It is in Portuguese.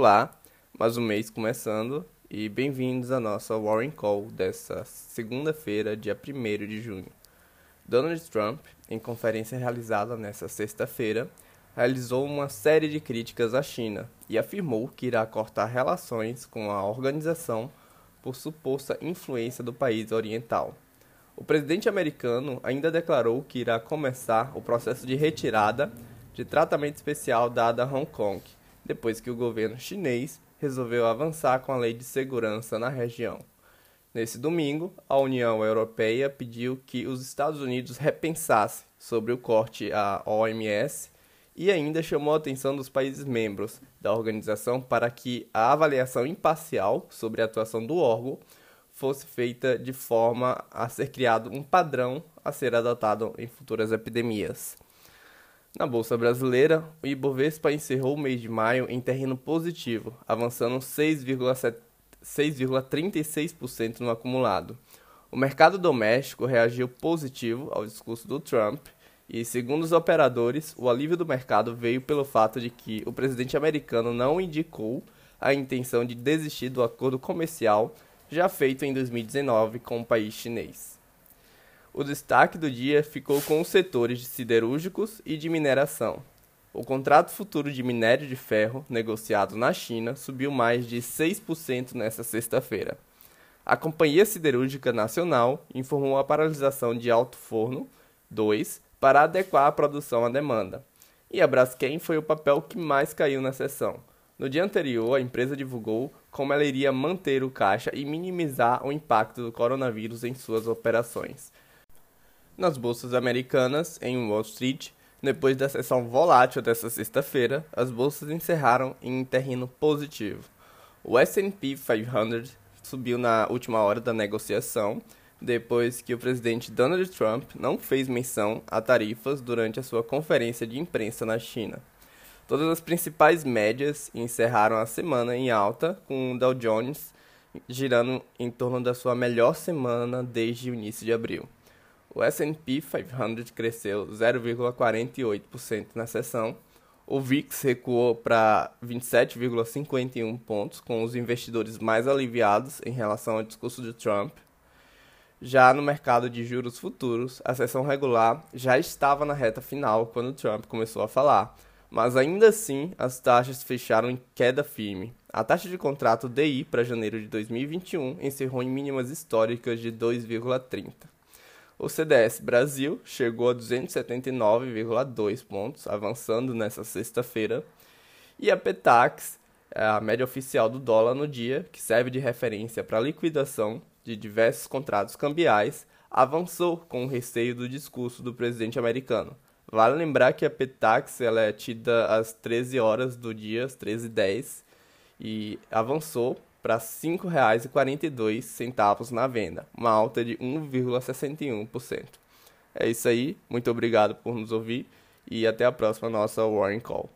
Olá, mais um mês começando e bem-vindos à nossa Warren Call dessa segunda-feira, dia 1 de junho. Donald Trump, em conferência realizada nesta sexta-feira, realizou uma série de críticas à China e afirmou que irá cortar relações com a organização por suposta influência do país oriental. O presidente americano ainda declarou que irá começar o processo de retirada de tratamento especial dado a Hong Kong, depois que o governo chinês resolveu avançar com a lei de segurança na região. Nesse domingo, a União Europeia pediu que os Estados Unidos repensassem sobre o corte à OMS e ainda chamou a atenção dos países membros da organização para que a avaliação imparcial sobre a atuação do órgão fosse feita de forma a ser criado um padrão a ser adotado em futuras epidemias. Na Bolsa Brasileira, o Ibovespa encerrou o mês de maio em terreno positivo, avançando 6,36% no acumulado. O mercado doméstico reagiu positivo ao discurso do Trump e, segundo os operadores, o alívio do mercado veio pelo fato de que o presidente americano não indicou a intenção de desistir do acordo comercial já feito em 2019 com o país chinês. O destaque do dia ficou com os setores de siderúrgicos e de mineração. O contrato futuro de minério de ferro, negociado na China, subiu mais de 6% nesta sexta-feira. A Companhia Siderúrgica Nacional informou a paralisação de Alto Forno 2 para adequar a produção à demanda. E a Braskem foi o papel que mais caiu na sessão. No dia anterior, a empresa divulgou como ela iria manter o caixa e minimizar o impacto do coronavírus em suas operações nas bolsas americanas em Wall Street. Depois da sessão volátil desta sexta-feira, as bolsas encerraram em terreno positivo. O S&P 500 subiu na última hora da negociação, depois que o presidente Donald Trump não fez menção a tarifas durante a sua conferência de imprensa na China. Todas as principais médias encerraram a semana em alta, com o Dow Jones girando em torno da sua melhor semana desde o início de abril. O S&P 500 cresceu 0,48% na sessão. O VIX recuou para 27,51 pontos, com os investidores mais aliviados em relação ao discurso de Trump. Já no mercado de juros futuros, a sessão regular já estava na reta final quando Trump começou a falar, mas ainda assim as taxas fecharam em queda firme. A taxa de contrato DI para janeiro de 2021 encerrou em mínimas históricas de 2,30. O CDS Brasil chegou a 279,2 pontos, avançando nessa sexta-feira. E a Petax, é a média oficial do dólar no dia, que serve de referência para a liquidação de diversos contratos cambiais, avançou com o receio do discurso do presidente americano. Vale lembrar que a Petax ela é tida às 13 horas do dia, às 13h10, e avançou para R$ 5,42 na venda, uma alta de 1,61%. É isso aí, muito obrigado por nos ouvir e até a próxima nossa Warren Call.